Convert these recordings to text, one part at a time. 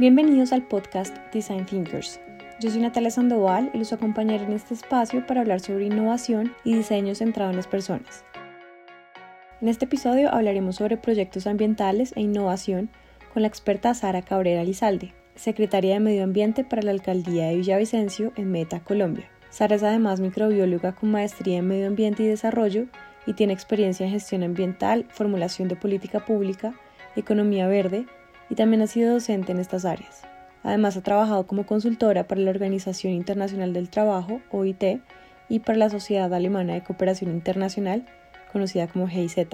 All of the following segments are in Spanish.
Bienvenidos al podcast Design Thinkers. Yo soy Natalia Sandoval y los acompañaré en este espacio para hablar sobre innovación y diseño centrado en las personas. En este episodio hablaremos sobre proyectos ambientales e innovación con la experta Sara Cabrera Lizalde, secretaria de Medio Ambiente para la Alcaldía de Villavicencio en Meta, Colombia. Sara es además microbióloga con maestría en Medio Ambiente y Desarrollo y tiene experiencia en gestión ambiental, formulación de política pública, economía verde y también ha sido docente en estas áreas. Además ha trabajado como consultora para la Organización Internacional del Trabajo, OIT, y para la Sociedad Alemana de Cooperación Internacional, conocida como GIZ.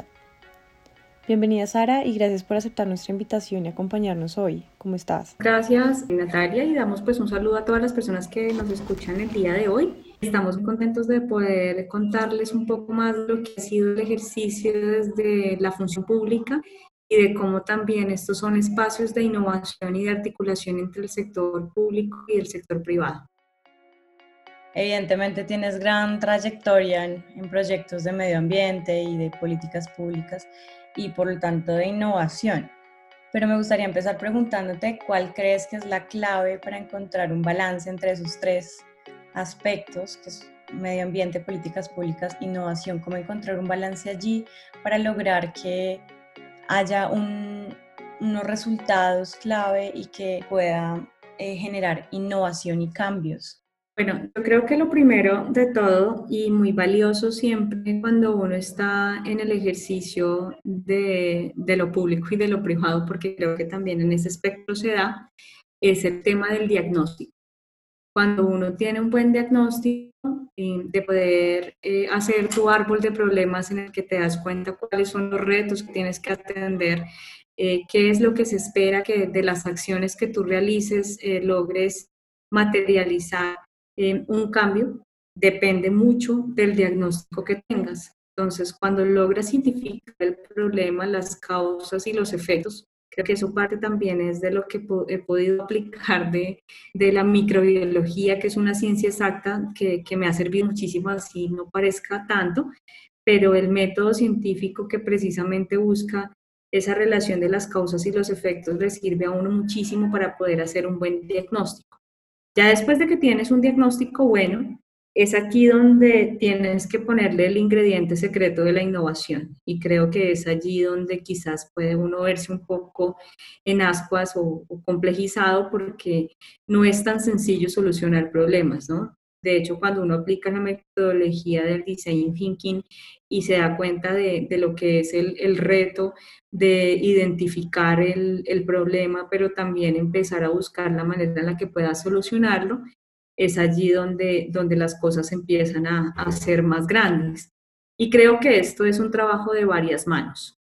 Bienvenida Sara y gracias por aceptar nuestra invitación y acompañarnos hoy. ¿Cómo estás? Gracias Natalia y damos pues un saludo a todas las personas que nos escuchan el día de hoy. Estamos contentos de poder contarles un poco más de lo que ha sido el ejercicio desde la función pública y de cómo también estos son espacios de innovación y de articulación entre el sector público y el sector privado. Evidentemente tienes gran trayectoria en, proyectos de medio ambiente y de políticas públicas y por lo tanto de innovación. Pero me gustaría empezar preguntándote cuál crees que es la clave para encontrar un balance entre esos tres aspectos, que es medio ambiente, políticas públicas, innovación, cómo encontrar un balance allí para lograr que haya unos resultados clave y que pueda eh, generar innovación y cambios? Bueno, yo creo que lo primero de todo y muy valioso siempre cuando uno está en el ejercicio de, de, lo público y de lo privado, porque creo que también en ese espectro se da, es el tema del diagnóstico. Cuando uno tiene un buen diagnóstico, de poder eh, hacer tu árbol de problemas en el que te das cuenta cuáles son los retos que tienes que atender, eh, qué es lo que se espera que de las acciones que tú realices eh, logres materializar un cambio, depende mucho del diagnóstico que tengas. Entonces, cuando logras identificar el problema, las causas y los efectos, Creo que eso parte también es de lo que he podido aplicar de, de la microbiología, que es una ciencia exacta que, que me ha servido muchísimo, así no parezca tanto, pero el método científico que precisamente busca esa relación de las causas y los efectos le sirve a uno muchísimo para poder hacer un buen diagnóstico. Ya después de que tienes un diagnóstico bueno, es aquí donde tienes que ponerle el ingrediente secreto de la innovación y creo que es allí donde quizás puede uno verse un poco en ascuas o, complejizado porque no es tan sencillo solucionar problemas, ¿no? De hecho, cuando uno aplica la metodología del design thinking y se da cuenta de, lo que es el, el, reto de identificar el, el problema, pero también empezar a buscar la manera en la que pueda solucionarlo, es allí donde, donde las cosas empiezan a, a ser más grandes. Y creo que esto es un trabajo de varias manos.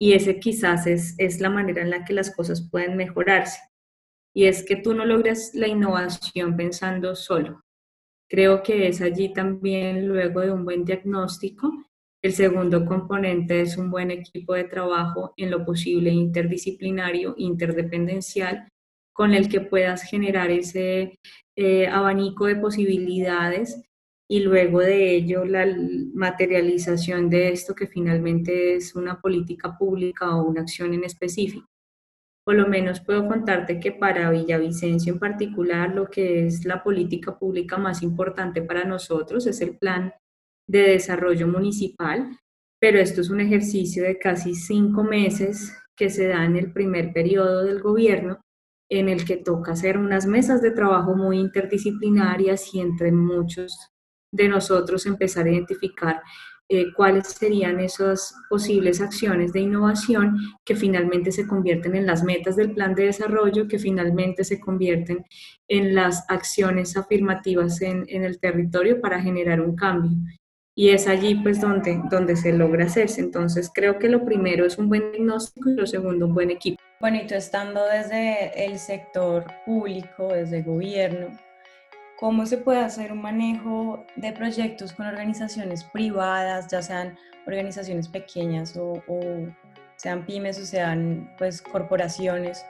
Y ese quizás es, es la manera en la que las cosas pueden mejorarse. Y es que tú no logras la innovación pensando solo. Creo que es allí también, luego de un buen diagnóstico, el segundo componente es un buen equipo de trabajo en lo posible interdisciplinario, interdependencial, con el que puedas generar ese eh, abanico de posibilidades y luego de ello la materialización de esto que finalmente es una política pública o una acción en específico. Por lo menos puedo contarte que para Villavicencio en particular lo que es la política pública más importante para nosotros es el plan de desarrollo municipal, pero esto es un ejercicio de casi cinco meses que se da en el primer periodo del gobierno en el que toca hacer unas mesas de trabajo muy interdisciplinarias y entre muchos de nosotros empezar a identificar eh, cuáles serían esas posibles acciones de innovación que finalmente se convierten en las metas del plan de desarrollo, que finalmente se convierten en las acciones afirmativas en, en el territorio para generar un cambio. Y es allí pues donde, donde se logra hacerse. Entonces creo que lo primero es un buen diagnóstico y lo segundo un buen equipo. Bueno, y tú estando desde el sector público, desde el gobierno, ¿cómo se puede hacer un manejo de proyectos con organizaciones privadas, ya sean organizaciones pequeñas o, sean pymes o sean pues corporaciones?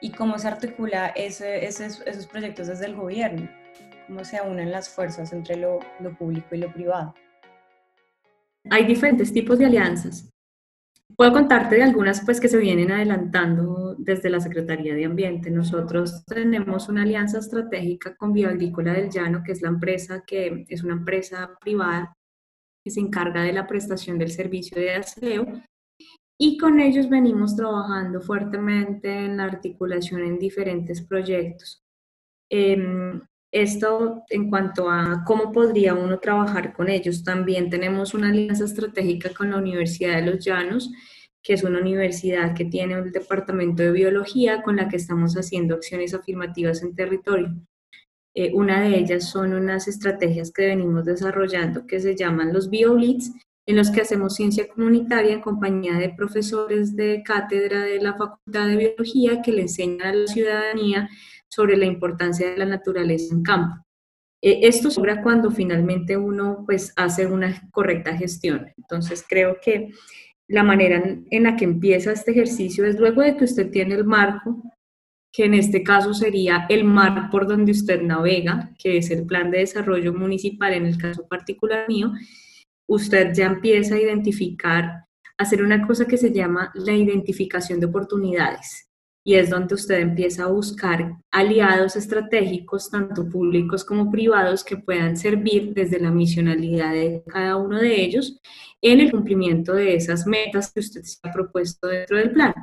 ¿Y cómo se articula ese, esos proyectos desde el gobierno? ¿Cómo se unen las fuerzas entre lo, lo público y lo privado? Hay diferentes tipos de alianzas. puedo contarte de algunas pues que se vienen adelantando desde la Secretaría de Ambiente. Nosotros tenemos una alianza estratégica con Bioagrícola del Llano, que es la empresa que es una empresa privada que se encarga de la prestación del servicio de aseo y con ellos venimos trabajando fuertemente en la articulación en diferentes proyectos. Em, esto en cuanto a cómo podría uno trabajar con ellos. También tenemos una alianza estratégica con la Universidad de los Llanos, que es una universidad que tiene un departamento de biología con la que estamos haciendo acciones afirmativas en territorio. Eh, una de ellas son unas estrategias que venimos desarrollando que se llaman los BioBlitz, en los que hacemos ciencia comunitaria en compañía de profesores de cátedra de la Facultad de Biología que le enseñan a la ciudadanía sobre la importancia de la naturaleza en campo. Eh, esto se logra cuando finalmente uno pues hace una correcta gestión. Entonces creo que la manera en la que empieza este ejercicio es luego de que usted tiene el marco, que en este caso sería el mar por donde usted navega, que es el plan de desarrollo municipal en el caso particular mío, usted ya empieza a identificar, hacer una cosa que se llama la identificación de oportunidades. Y es donde usted empieza a buscar aliados estratégicos, tanto públicos como privados, que puedan servir desde la misionalidad de cada uno de ellos en el cumplimiento de esas metas que usted se ha propuesto dentro del plan.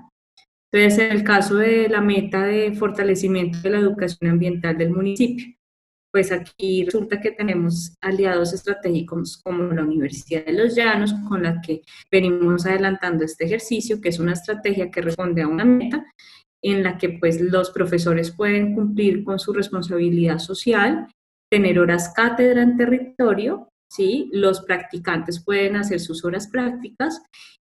Entonces, en el caso de la meta de fortalecimiento de la educación ambiental del municipio, pues aquí resulta que tenemos aliados estratégicos como la Universidad de los Llanos, con la que venimos adelantando este ejercicio, que es una estrategia que responde a una meta en la que pues los profesores pueden cumplir con su responsabilidad social, tener horas cátedra en territorio, ¿sí? los practicantes pueden hacer sus horas prácticas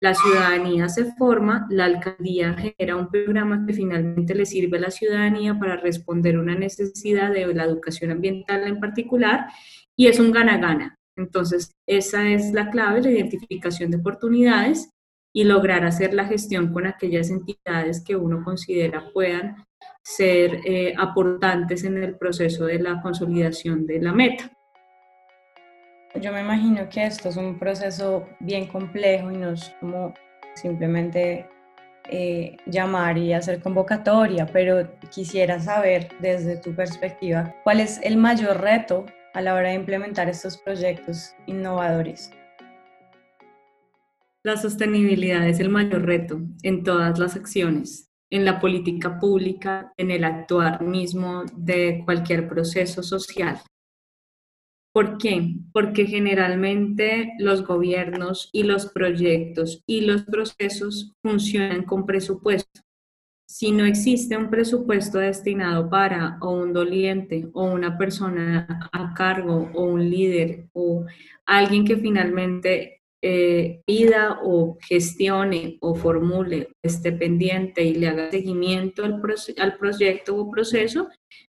la ciudadanía se forma, la alcaldía genera un programa que finalmente le sirve a la ciudadanía para responder una necesidad de la educación ambiental en particular y es un gana-gana. Entonces, esa es la clave, la identificación de oportunidades y lograr hacer la gestión con aquellas entidades que uno considera puedan ser eh, aportantes en el proceso de la consolidación de la meta. Yo me imagino que esto es un proceso bien complejo y no es como simplemente eh, llamar y hacer convocatoria, pero quisiera saber desde tu perspectiva cuál es el mayor reto a la hora de implementar estos proyectos innovadores. La sostenibilidad es el mayor reto en todas las acciones, en la política pública, en el actuar mismo de cualquier proceso social. ¿Por qué? Porque generalmente los gobiernos y los proyectos y los procesos funcionan con presupuesto. Si no existe un presupuesto destinado para o un doliente o una persona a cargo o un líder o alguien que finalmente eh, pida o gestione o formule, esté pendiente y le haga seguimiento al, al proyecto o proceso,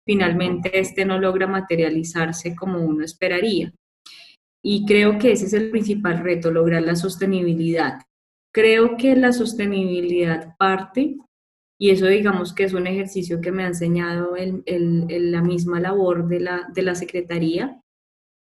finalmente este no logra materializarse como uno esperaría. Y creo que ese es el principal reto, lograr la sostenibilidad. Creo que la sostenibilidad parte, y eso digamos que es un ejercicio que me ha enseñado el, la misma labor de la, de la Secretaría,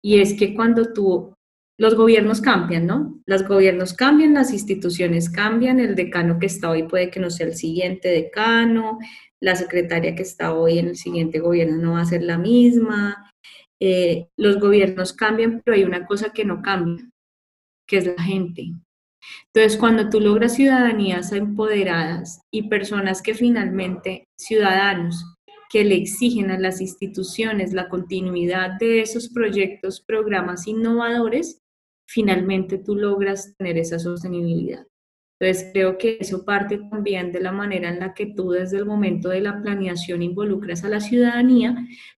y es que cuando tú, los gobiernos cambian, ¿no? Los gobiernos cambian, las instituciones cambian, el decano que está hoy puede que no sea el siguiente decano, la secretaria que está hoy en el siguiente gobierno no va a ser la misma. Eh, los gobiernos cambian, pero hay una cosa que no cambia, que es la gente. Entonces, cuando tú logras ciudadanías empoderadas y personas que finalmente, ciudadanos, que le exigen a las instituciones la continuidad de esos proyectos, programas innovadores, finalmente tú logras tener esa sostenibilidad. Entonces, creo que eso parte también de la manera en la que tú desde el momento de la planeación involucras a la ciudadanía,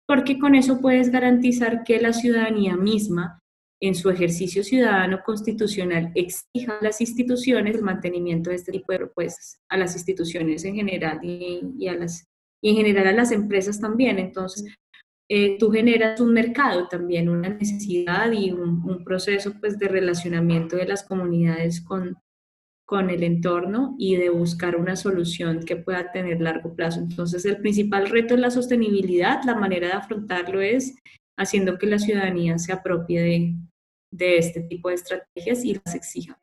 porque con eso puedes garantizar que la ciudadanía misma, en su ejercicio ciudadano constitucional, exija a las instituciones el mantenimiento de este tipo de propuestas, a las instituciones en general y, a las, y en general a las empresas también. Entonces, eh, tú generas un mercado también, una necesidad y un, un, proceso pues, de relacionamiento de las comunidades con, con el entorno y de buscar una solución que pueda tener largo plazo. Entonces, el principal reto es la sostenibilidad. La manera de afrontarlo es haciendo que la ciudadanía se apropie de, de este tipo de estrategias y las exija.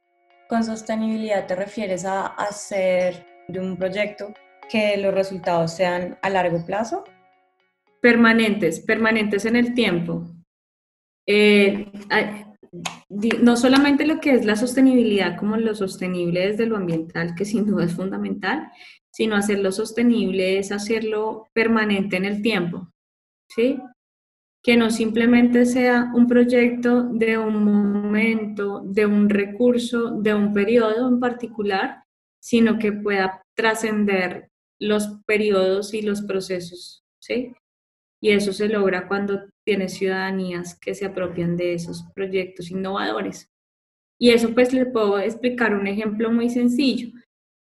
Con sostenibilidad te refieres a hacer de un proyecto que los resultados sean a largo plazo. Permanentes, permanentes en el tiempo. Eh, no solamente lo que es la sostenibilidad como lo sostenible desde lo ambiental, que sin duda es fundamental, sino hacerlo sostenible es hacerlo permanente en el tiempo, ¿sí? Que no simplemente sea un proyecto de un momento, de un recurso, de un periodo en particular, sino que pueda trascender los periodos y los procesos, ¿sí? Y eso se logra cuando tienes ciudadanías que se apropian de esos proyectos innovadores. Y eso pues le puedo explicar un ejemplo muy sencillo.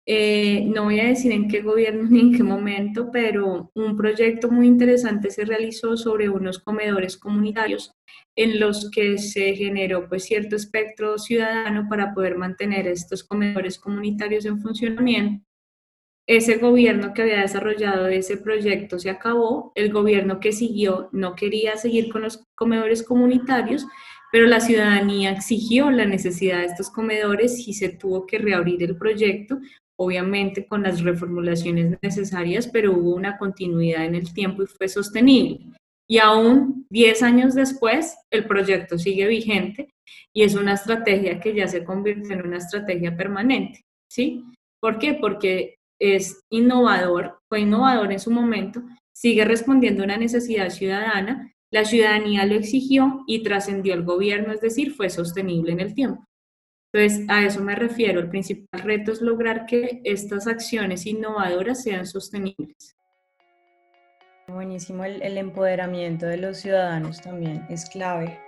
Eh, no voy a decir en qué gobierno ni en qué momento, pero un proyecto muy interesante se realizó sobre unos comedores comunitarios en los que se generó pues cierto espectro ciudadano para poder mantener estos comedores comunitarios en funcionamiento. Ese gobierno que había desarrollado ese proyecto se acabó, el gobierno que siguió no quería seguir con los comedores comunitarios, pero la ciudadanía exigió la necesidad de estos comedores y se tuvo que reabrir el proyecto obviamente con las reformulaciones necesarias, pero hubo una continuidad en el tiempo y fue sostenible. Y aún 10 años después, el proyecto sigue vigente y es una estrategia que ya se convirtió en una estrategia permanente. ¿Sí? ¿Por qué? Porque es innovador, fue innovador en su momento, sigue respondiendo a una necesidad ciudadana, la ciudadanía lo exigió y trascendió el gobierno, es decir, fue sostenible en el tiempo. Entonces, a eso me refiero. El principal reto es lograr que estas acciones innovadoras sean sostenibles. Buenísimo, el, empoderamiento de los ciudadanos también es clave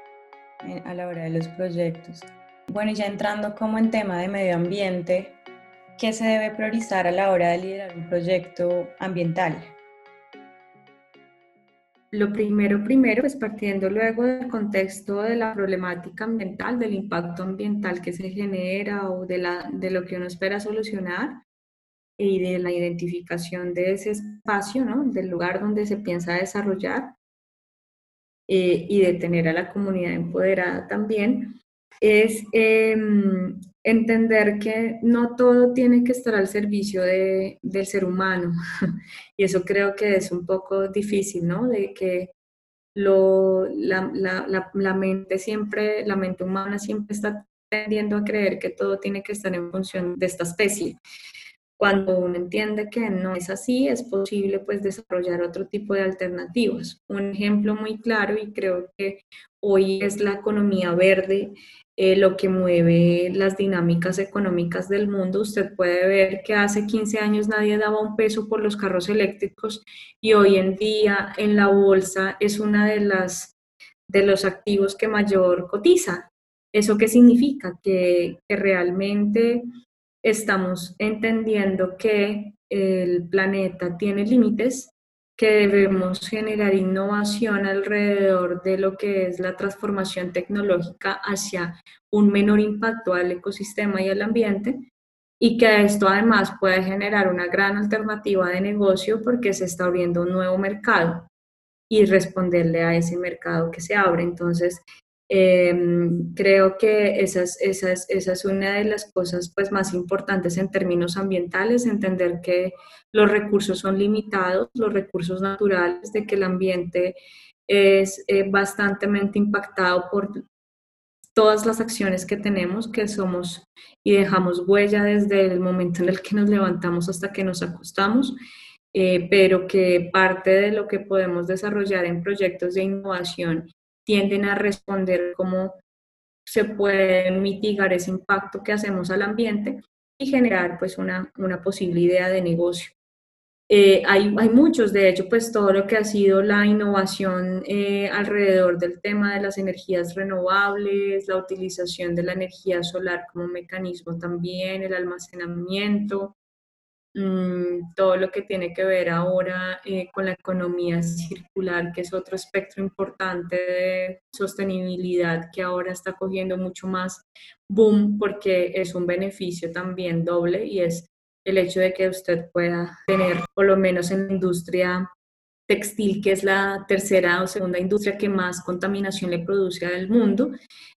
a la hora de los proyectos. Bueno, ya entrando como en tema de medio ambiente, ¿qué se debe priorizar a la hora de liderar un proyecto ambiental? Lo primero, primero, pues partiendo luego del contexto de la problemática ambiental, del impacto ambiental que se genera o de, la, de lo que uno espera solucionar y de la identificación de ese espacio, ¿no? del lugar donde se piensa desarrollar eh, y de tener a la comunidad empoderada también, es em, entender que no todo tiene que estar al servicio de, del ser humano. y eso creo que es un poco difícil, ¿no? De que lo, la, la, la, mente siempre, la mente humana siempre está tendiendo a creer que todo tiene que estar en función de esta especie. Cuando uno entiende que no es así, es posible pues desarrollar otro tipo de alternativas. Un ejemplo muy claro y creo que hoy es la economía verde eh, lo que mueve las dinámicas económicas del mundo. Usted puede ver que hace 15 años nadie daba un peso por los carros eléctricos y hoy en día en la bolsa es una de las de los activos que mayor cotiza. ¿Eso qué significa? Que, que realmente estamos entendiendo que el planeta tiene límites que debemos generar innovación alrededor de lo que es la transformación tecnológica hacia un menor impacto al ecosistema y al ambiente y que esto además puede generar una gran alternativa de negocio porque se está abriendo un nuevo mercado y responderle a ese mercado que se abre. Entonces, Em, creo que esa es, esa, es, una de las cosas pues, más importantes en términos ambientales, entender que los recursos son limitados, los recursos naturales, de que el ambiente es eh, bastante impactado por todas las acciones que tenemos, que somos y dejamos huella desde el momento en el que nos levantamos hasta que nos acostamos, eh, pero que parte de lo que podemos desarrollar en proyectos de innovación tienden a responder cómo se puede mitigar ese impacto que hacemos al ambiente y generar pues una, una posible idea de negocio. Eh, hay, hay, muchos, de hecho, pues todo lo que ha sido la innovación eh, alrededor del tema de las energías renovables, la utilización de la energía solar como mecanismo también, el almacenamiento, Mm, todo lo que tiene que ver ahora eh, con la economía circular, que es otro espectro importante de sostenibilidad que ahora está cogiendo mucho más boom porque es un beneficio también doble y es el hecho de que usted pueda tener, por lo menos en la industria textil, que es la tercera o segunda industria que más contaminación le produce al mundo,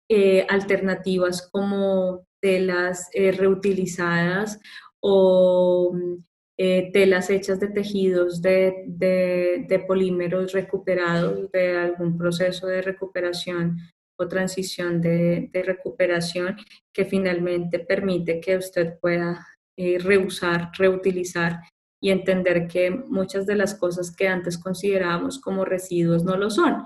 eh, alternativas como telas reutilizadas o telas hechas de tejidos de, de, polímeros recuperados de algún proceso de recuperación o transición de, de recuperación que finalmente permite que usted pueda eh, reusar, reutilizar y entender que muchas de las cosas que antes considerábamos como residuos no lo son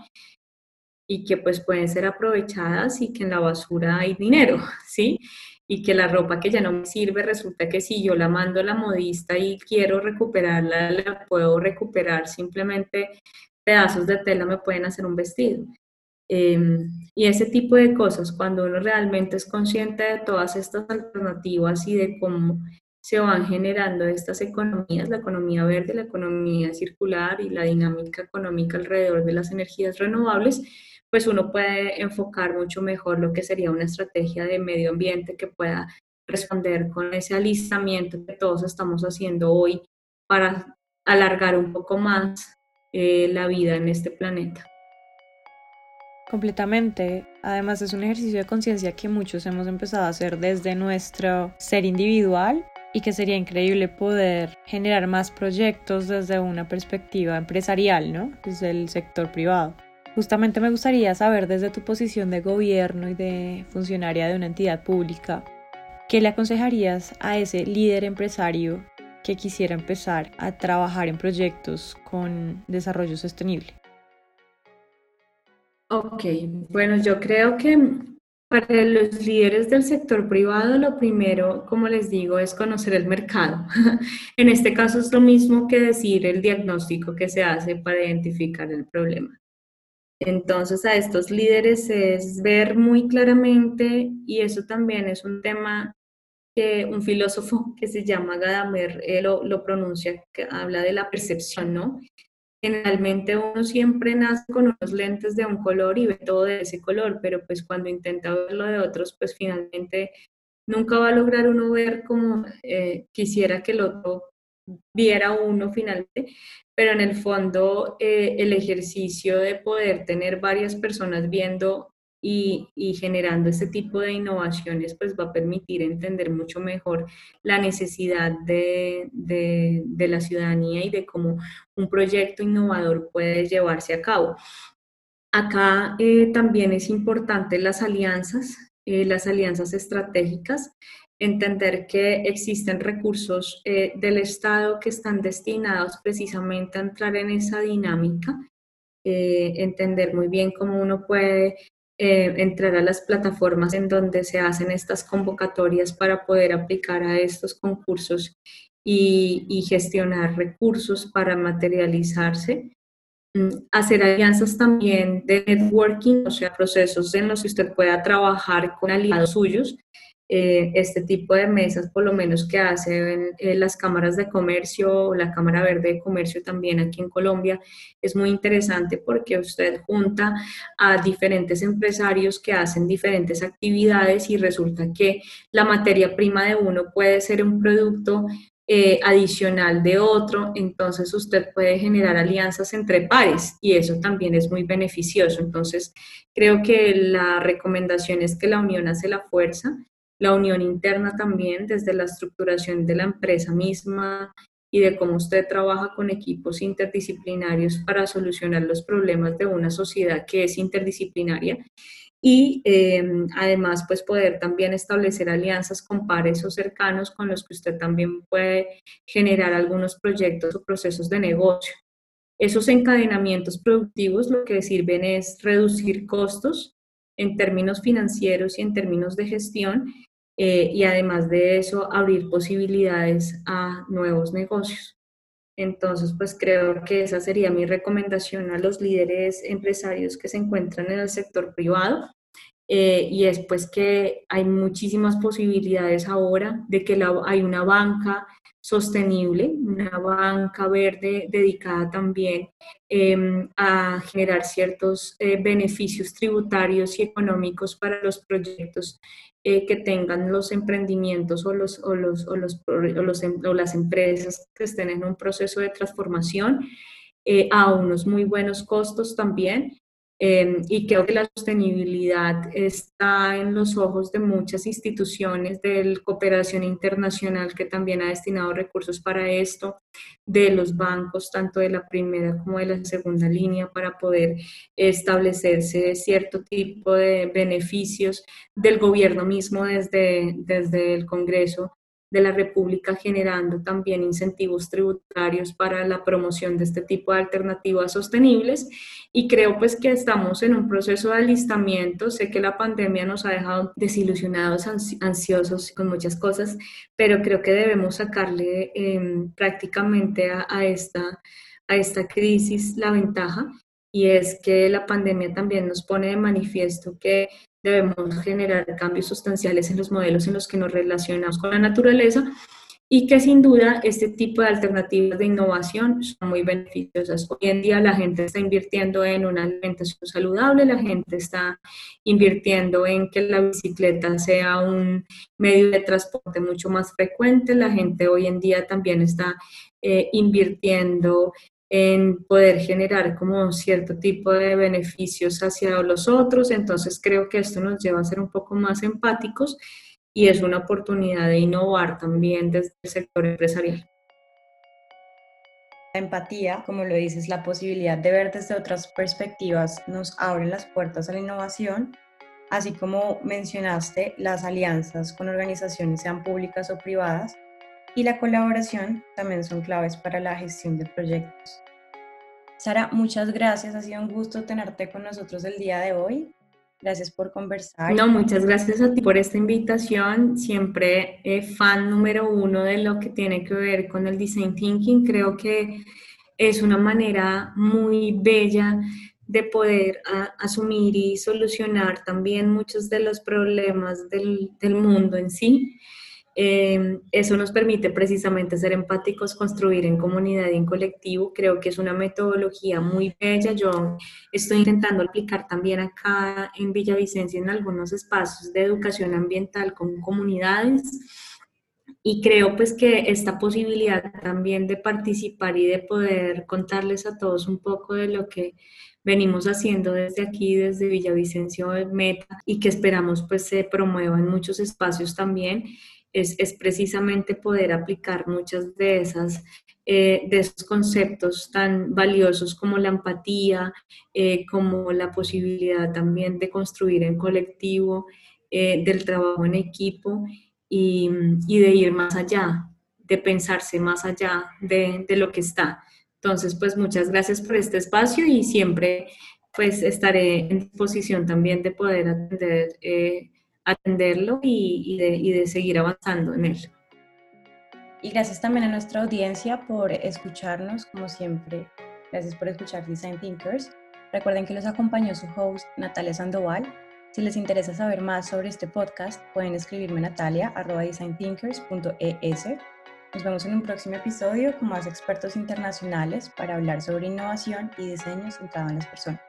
y que pues pueden ser aprovechadas y que en la basura hay dinero, ¿sí? Y que la ropa que ya no me sirve resulta que si yo la mando a la modista y quiero recuperarla, la puedo recuperar, simplemente pedazos de tela me pueden hacer un vestido. Em, y ese tipo de cosas, cuando uno realmente es consciente de todas estas alternativas y de cómo se van generando estas economías, la economía verde, la economía circular y la dinámica económica alrededor de las energías renovables, pues uno puede enfocar mucho mejor lo que sería una estrategia de medio ambiente que pueda responder con ese alistamiento que todos estamos haciendo hoy para alargar un poco más eh, la vida en este planeta. Completamente. Además es un ejercicio de conciencia que muchos hemos empezado a hacer desde nuestro ser individual y que sería increíble poder generar más proyectos desde una perspectiva empresarial, ¿no? Desde el sector privado. Justamente me gustaría saber desde tu posición de gobierno y de funcionaria de una entidad pública, ¿qué le aconsejarías a ese líder empresario que quisiera empezar a trabajar en proyectos con desarrollo sostenible? Ok, bueno, yo creo que para los líderes del sector privado, lo primero, como les digo, es conocer el mercado. en este caso es lo mismo que decir el diagnóstico que se hace para identificar el problema. Entonces, a estos líderes es ver muy claramente, y eso también es un tema que un filósofo que se llama Gadamer lo, lo pronuncia, que habla de la percepción, ¿no? generalmente uno siempre nace con unos lentes de un color y ve todo de ese color, pero pues cuando intenta verlo de otros, pues finalmente nunca va a lograr uno ver como eh, quisiera que el otro viera uno finalmente, pero en el fondo eh, el ejercicio de poder tener varias personas viendo y, generando este tipo de innovaciones, pues va a permitir entender mucho mejor la necesidad de, la ciudadanía y de cómo un proyecto innovador puede llevarse a cabo. Acá eh, también es importante las alianzas, eh, las alianzas estratégicas, entender que existen recursos eh, del Estado que están destinados precisamente a entrar en esa dinámica, entender muy bien cómo uno puede eh, entrar a las plataformas en donde se hacen estas convocatorias para poder aplicar a estos concursos y, gestionar recursos para materializarse. Mm, hacer alianzas también de networking, o sea, procesos en los que usted pueda trabajar con aliados suyos eh, este tipo de mesas, por lo menos que hacen eh, las cámaras de comercio, la Cámara Verde de Comercio también aquí en Colombia, es muy interesante porque usted junta a diferentes empresarios que hacen diferentes actividades y resulta que la materia prima de uno puede ser un producto eh, adicional de otro, entonces usted puede generar alianzas entre pares y eso también es muy beneficioso. Entonces, creo que la recomendación es que la unión hace la fuerza la unión interna también desde la estructuración de la empresa misma y de cómo usted trabaja con equipos interdisciplinarios para solucionar los problemas de una sociedad que es interdisciplinaria y em, además pues poder también establecer alianzas con pares o cercanos con los que usted también puede generar algunos proyectos o procesos de negocio. Esos encadenamientos productivos lo que sirven es reducir costos en términos financieros y en términos de gestión eh, y además de eso abrir posibilidades a nuevos negocios. Entonces, pues creo que esa sería mi recomendación a los líderes empresarios que se encuentran en el sector privado. Eh, y es pues que hay muchísimas posibilidades ahora de que la, hay una banca sostenible, una banca verde dedicada también em, a generar ciertos eh, beneficios tributarios y económicos para los proyectos eh, que tengan los emprendimientos o, los, o, los, o, los, los, em, o, las empresas que estén en un proceso de transformación eh, a unos muy buenos costos también Em, y creo que la sostenibilidad está en los ojos de muchas instituciones de cooperación internacional que también ha destinado recursos para esto, de los bancos, tanto de la primera como de la segunda línea, para poder establecerse cierto tipo de beneficios del gobierno mismo desde, desde el Congreso de la República generando también incentivos tributarios para la promoción de este tipo de alternativas sostenibles. Y creo pues que estamos en un proceso de alistamiento, sé que la pandemia nos ha dejado desilusionados, ansiosos con muchas cosas, pero creo que debemos sacarle em, prácticamente a, esta, a esta crisis la ventaja. Y es que la pandemia también nos pone de manifiesto que debemos generar cambios sustanciales en los modelos en los que nos relacionamos con la naturaleza y que sin duda este tipo de alternativas de innovación son muy beneficiosas. Hoy en día la gente está invirtiendo en una alimentación saludable, la gente está invirtiendo en que la bicicleta sea un medio de transporte mucho más frecuente, la gente hoy en día también está eh, invirtiendo en poder generar como cierto tipo de beneficios hacia los otros. Entonces creo que esto nos lleva a ser un poco más empáticos y es una oportunidad de innovar también desde el sector empresarial. La empatía, como lo dices, la posibilidad de ver desde otras perspectivas nos abre las puertas a la innovación, así como mencionaste las alianzas con organizaciones, sean públicas o privadas, y la colaboración también son claves para la gestión de proyectos. Sara, muchas gracias, ha sido un gusto tenerte con nosotros el día de hoy. Gracias por conversar. No, muchas gracias a ti por esta invitación. Siempre eh, fan número uno de lo que tiene que ver con el design thinking. Creo que es una manera muy bella de poder asumir y solucionar también muchos de los problemas del, del mundo en sí. Em, eso nos permite precisamente ser empáticos, construir en comunidad y en colectivo. Creo que es una metodología muy bella. Yo estoy intentando aplicar también acá en Villavicencia en algunos espacios de educación ambiental con comunidades. Y creo pues que esta posibilidad también de participar y de poder contarles a todos un poco de lo que venimos haciendo desde aquí, desde Villavicencio Meta, y que esperamos pues se promueva en muchos espacios también, es, precisamente poder aplicar muchas de esas eh, de esos conceptos tan valiosos como la empatía, eh, como la posibilidad también de construir en colectivo, eh, del trabajo en equipo y, de ir más allá, de pensarse más allá de, de, lo que está. Entonces, pues muchas gracias por este espacio y siempre pues estaré en disposición también de poder atender atenderlo y, de, seguir avanzando en él. Y gracias también a nuestra audiencia por escucharnos, como siempre. Gracias por escuchar Design Thinkers. Recuerden que los acompañó su host Natalia Sandoval. Si les interesa saber más sobre este podcast, pueden escribirme natalia.designthinkers.es. Nos vemos en un próximo episodio con más expertos internacionales para hablar sobre innovación y diseño centrado en las personas.